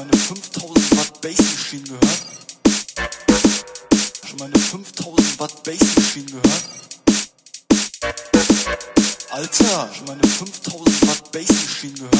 meine 5000 Watt Bass Machine gehört? Schon meine 5000 Watt Bass Machine gehört? Alter, schon meine 5000 Watt Bass Machine gehört?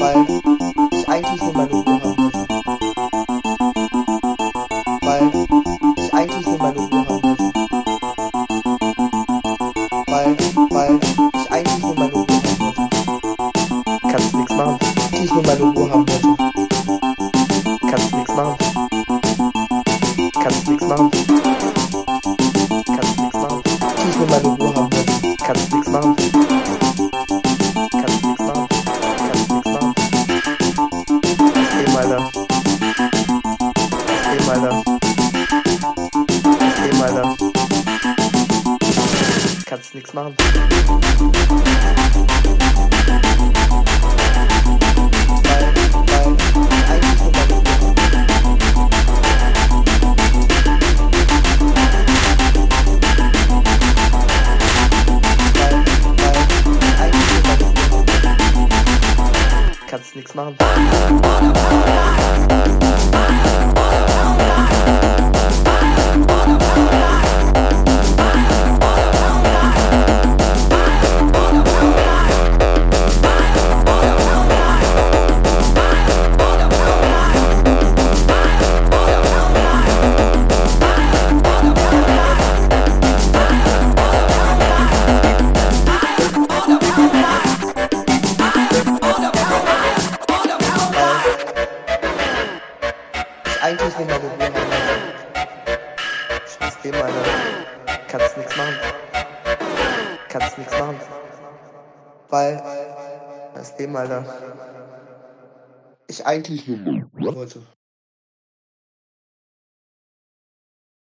weil ich eigentlich nur meine Alter. Kannst nichts machen. Kannst nichts machen. ist eigentlich nicht mehr probieren. Scheiß Thema, Alter. Kannst nichts machen. Kannst nichts machen. Weil, das Thema, Alter. Ich eigentlich nicht mehr wollte.